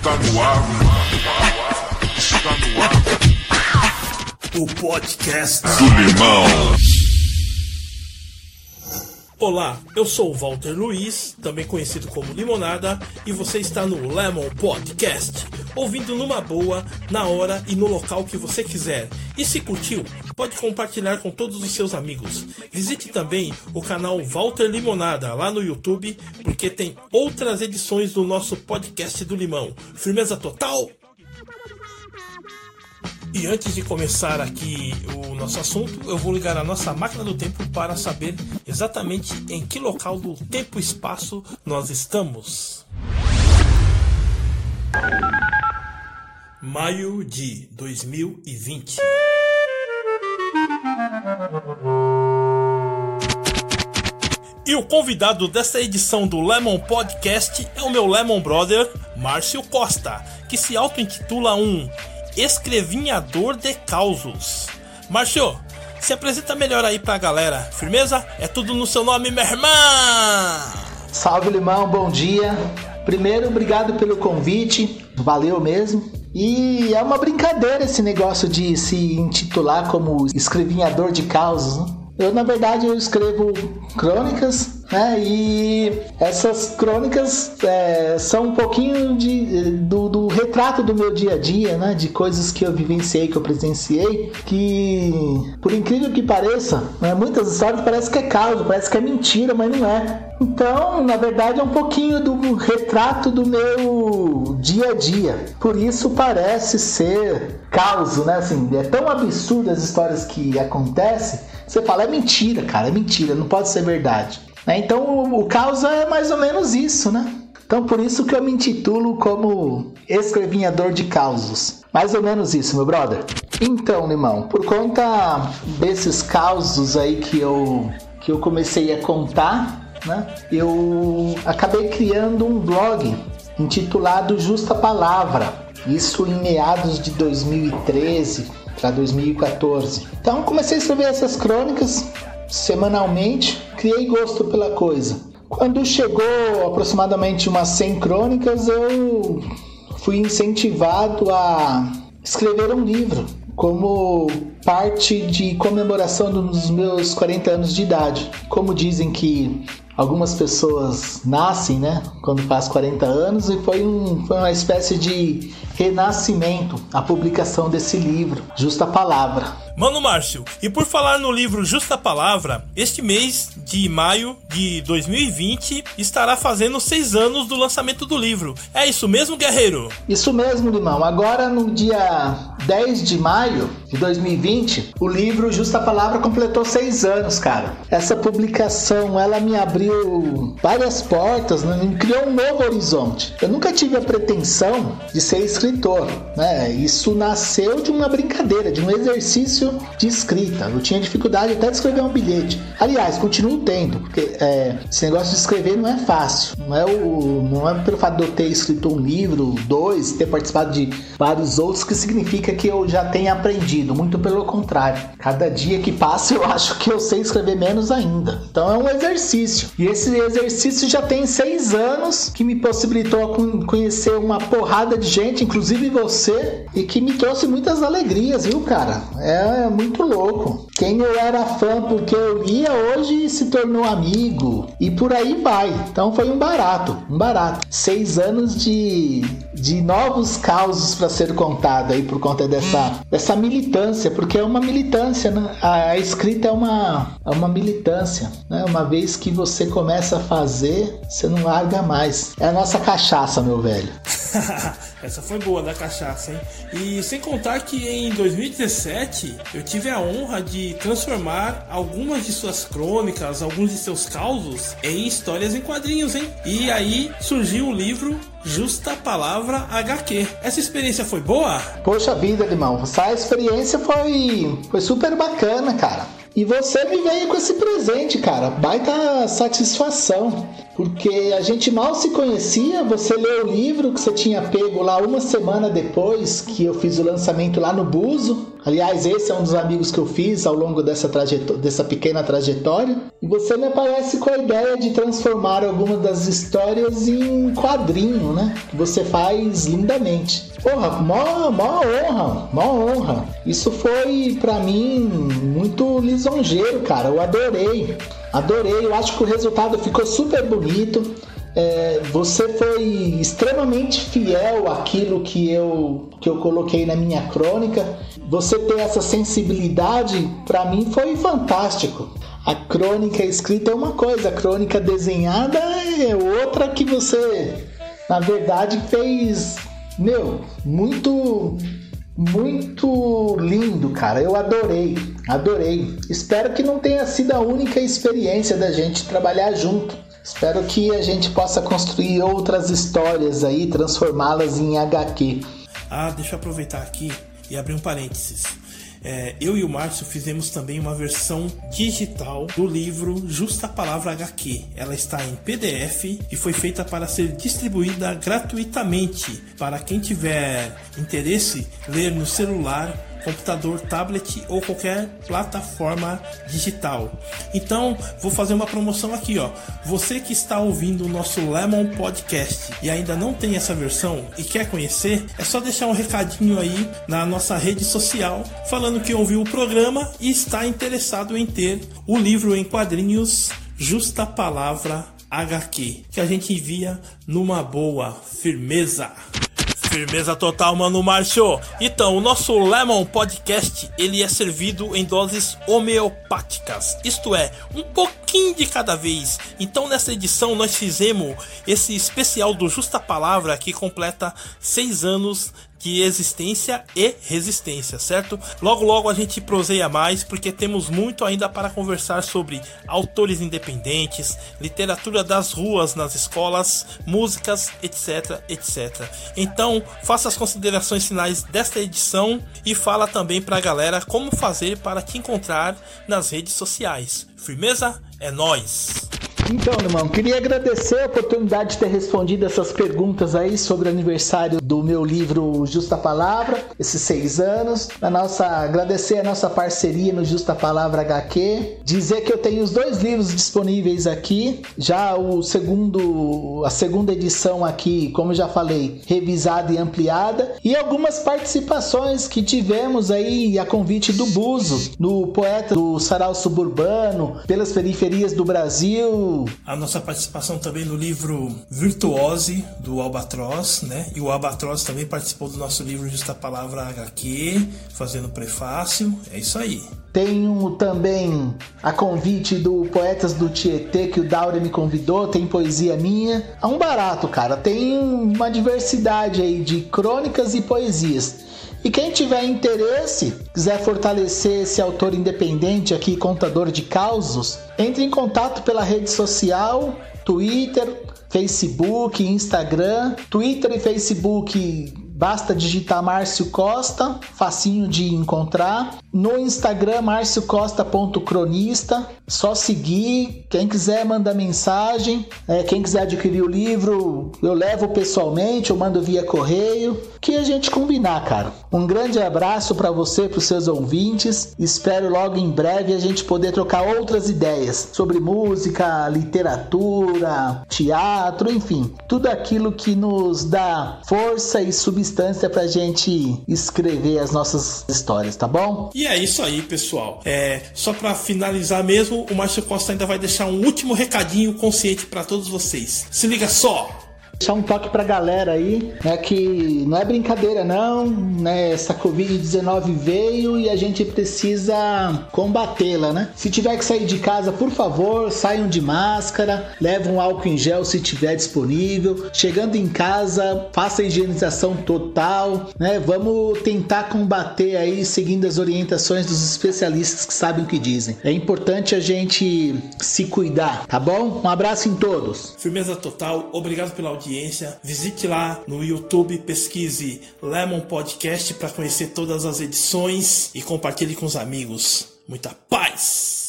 Está no ar. Está no ar. O podcast Do Limão. Olá, eu sou o Walter Luiz, também conhecido como Limonada, e você está no Lemon Podcast, ouvindo numa boa, na hora e no local que você quiser. E se curtiu, pode compartilhar com todos os seus amigos. Visite também o canal Walter Limonada lá no YouTube, porque tem outras edições do nosso podcast do Limão. Firmeza total? E antes de começar aqui o nosso assunto, eu vou ligar a nossa máquina do tempo para saber exatamente em que local do tempo e espaço nós estamos. Maio de 2020. E o convidado desta edição do Lemon Podcast é o meu Lemon Brother, Márcio Costa, que se auto-intitula um escrevinhador de causos. Márcio, se apresenta melhor aí pra galera. Firmeza? É tudo no seu nome, minha irmã! Salve Limão, bom dia. Primeiro, obrigado pelo convite, valeu mesmo. E é uma brincadeira esse negócio de se intitular como escrevinhador de causos. Né? Eu, na verdade, eu escrevo crônicas, né? E essas crônicas é, são um pouquinho de, do, do, retrato do meu dia a dia, né? De coisas que eu vivenciei, que eu presenciei, que, por incrível que pareça, né? muitas histórias parece que é caos, parece que é mentira, mas não é. Então, na verdade, é um pouquinho do retrato do meu dia a dia. Por isso parece ser caos, né? Assim, é tão absurdo as histórias que acontecem você fala, é mentira, cara, é mentira, não pode ser verdade. Né? Então o, caos é mais ou menos isso, né? Então por isso que eu me intitulo como escrevinhador de causos. Mais ou menos isso, meu brother. Então, Limão, por conta desses causos aí que eu, que eu comecei a contar, né? Eu acabei criando um blog intitulado Justa Palavra. Isso em meados de 2013, para 2014. Então comecei a escrever essas crônicas semanalmente, criei gosto pela coisa. Quando chegou aproximadamente umas 100 crônicas, eu fui incentivado a escrever um livro como parte de comemoração dos meus 40 anos de idade. Como dizem que algumas pessoas nascem, né, quando faz 40 anos e foi, um, foi uma espécie de renascimento a publicação desse livro, Justa Palavra. Mano Márcio, e por falar no livro Justa Palavra, este mês de maio de 2020 estará fazendo seis anos do lançamento do livro. É isso mesmo, guerreiro? Isso mesmo, Limão. Agora, no dia 10 de maio de 2020, o livro Justa Palavra completou seis anos, cara. Essa publicação, ela me abriu várias portas, né? criou um novo horizonte. Eu nunca tive a pretensão de ser escritor, né? Isso nasceu de uma brincadeira, de um exercício de escrita. Eu tinha dificuldade até de escrever um bilhete. Aliás, continuo tendo, porque é, esse negócio de escrever não é fácil. Não é, o, não é pelo fato de eu ter escrito um livro, dois, ter participado de vários outros, que significa que eu já tenha aprendido. Muito pelo contrário. Cada dia que passa, eu acho que eu sei escrever menos ainda. Então é um exercício. E esse exercício já tem seis anos que me possibilitou conhecer uma porrada de gente, inclusive você, e que me trouxe muitas alegrias, viu, cara? É é muito louco. Quem eu era fã porque eu lia hoje se tornou amigo e por aí vai. Então foi um barato, um barato. Seis anos de, de novos causos para ser contado aí por conta dessa, dessa militância, porque é uma militância, né? A, a escrita é uma, é uma militância, né? Uma vez que você começa a fazer, você não larga mais. É a nossa cachaça, meu velho. Essa foi boa da cachaça, hein? E sem contar que em 2017 eu tive a honra de transformar algumas de suas crônicas, alguns de seus causos em histórias em quadrinhos, hein? E aí surgiu o livro Justa Palavra HQ. Essa experiência foi boa? Poxa vida, Limão. Essa experiência foi, foi super bacana, cara. E você me veio com esse presente, cara. Baita satisfação. Porque a gente mal se conhecia. Você leu o livro que você tinha pego lá uma semana depois que eu fiz o lançamento lá no Buzo. Aliás, esse é um dos amigos que eu fiz ao longo dessa, dessa pequena trajetória. E você me aparece com a ideia de transformar algumas das histórias em quadrinho, né? Que você faz lindamente. Porra, mó, mó honra, mó honra. Isso foi para mim muito lisonjeiro, cara. Eu adorei. Adorei. Eu acho que o resultado ficou super bonito é, você foi extremamente fiel àquilo que eu, que eu coloquei na minha crônica. Você ter essa sensibilidade, para mim, foi fantástico. A crônica escrita é uma coisa, a crônica desenhada é outra que você, na verdade, fez, meu, muito muito lindo, cara. Eu adorei, adorei. Espero que não tenha sido a única experiência da gente trabalhar junto. Espero que a gente possa construir outras histórias aí, transformá-las em HQ. Ah, deixa eu aproveitar aqui e abrir um parênteses. É, eu e o Márcio fizemos também uma versão digital do livro Justa Palavra HQ. Ela está em PDF e foi feita para ser distribuída gratuitamente para quem tiver interesse ler no celular computador, tablet ou qualquer plataforma digital. Então, vou fazer uma promoção aqui, ó. Você que está ouvindo o nosso Lemon Podcast e ainda não tem essa versão e quer conhecer, é só deixar um recadinho aí na nossa rede social falando que ouviu o programa e está interessado em ter o livro em quadrinhos Justa Palavra HQ, que a gente envia numa boa firmeza. Firmeza total, mano Márcio. Então, o nosso Lemon Podcast, ele é servido em doses homeopáticas. Isto é, um pouquinho de cada vez. Então, nessa edição, nós fizemos esse especial do Justa Palavra, que completa seis anos de existência e resistência, certo? Logo logo a gente proseia mais porque temos muito ainda para conversar sobre autores independentes, literatura das ruas nas escolas, músicas, etc, etc. Então, faça as considerações finais desta edição e fala também para a galera como fazer para te encontrar nas redes sociais. Firmeza? É nós. Então, irmão, queria agradecer a oportunidade de ter respondido essas perguntas aí sobre o aniversário do meu livro Justa Palavra, esses seis anos. A nossa, agradecer a nossa parceria no Justa Palavra HQ. Dizer que eu tenho os dois livros disponíveis aqui. Já o segundo, a segunda edição aqui, como já falei, revisada e ampliada. E algumas participações que tivemos aí a convite do Buzo, no poeta do Sarau Suburbano, pelas periferias do Brasil a nossa participação também no livro Virtuose, do Albatroz, né? E o Albatroz também participou do nosso livro Justa Palavra HQ, fazendo prefácio. É isso aí. Tenho também a convite do Poetas do Tietê, que o Daure me convidou, tem poesia minha. É um barato, cara. Tem uma diversidade aí de crônicas e poesias. E quem tiver interesse, quiser fortalecer esse autor independente aqui, contador de causos, entre em contato pela rede social, Twitter, Facebook, Instagram. Twitter e Facebook Basta digitar Márcio Costa, facinho de encontrar. No Instagram, márciocosta.cronista. Só seguir. Quem quiser mandar mensagem. É, quem quiser adquirir o livro, eu levo pessoalmente, eu mando via correio. Que a gente combinar, cara. Um grande abraço para você, para os seus ouvintes. Espero logo em breve a gente poder trocar outras ideias sobre música, literatura, teatro, enfim, tudo aquilo que nos dá força e substância substância pra gente escrever as nossas histórias, tá bom? E é isso aí, pessoal. É, só para finalizar mesmo, o Márcio Costa ainda vai deixar um último recadinho consciente para todos vocês. Se liga só! Deixar um toque pra galera aí, né, que não é brincadeira não, né, essa Covid-19 veio e a gente precisa combatê-la, né? Se tiver que sair de casa, por favor, saiam de máscara, levem um álcool em gel se tiver disponível. Chegando em casa, faça a higienização total, né? Vamos tentar combater aí seguindo as orientações dos especialistas que sabem o que dizem. É importante a gente se cuidar, tá bom? Um abraço em todos. Firmeza total, obrigado pela audiência audiência. Visite lá no YouTube, pesquise Lemon Podcast para conhecer todas as edições e compartilhe com os amigos. Muita paz!